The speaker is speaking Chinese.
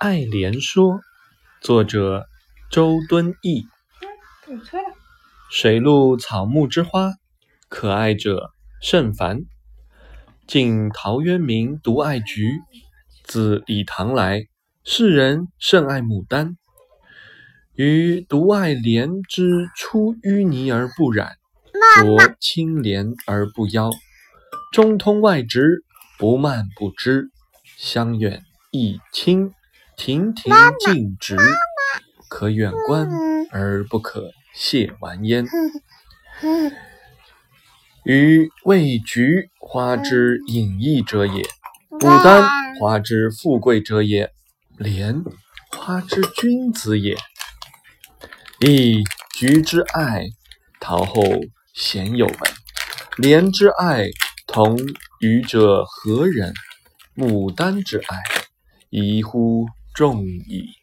爱莲说》，作者周敦颐。水陆草木之花，可爱者甚蕃。晋陶渊明独爱菊，自李唐来，世人甚爱牡丹。余独爱莲之出淤泥而不染，濯清涟而不妖，中通外直，不蔓不枝，香远益清，亭亭净植，可远观而不可亵玩焉。予谓菊花之隐逸者也，牡丹花之富贵者也，莲花之君子也。噫！菊之爱，陶后鲜有闻；莲之爱，同予者何人？牡丹之爱，宜乎众矣。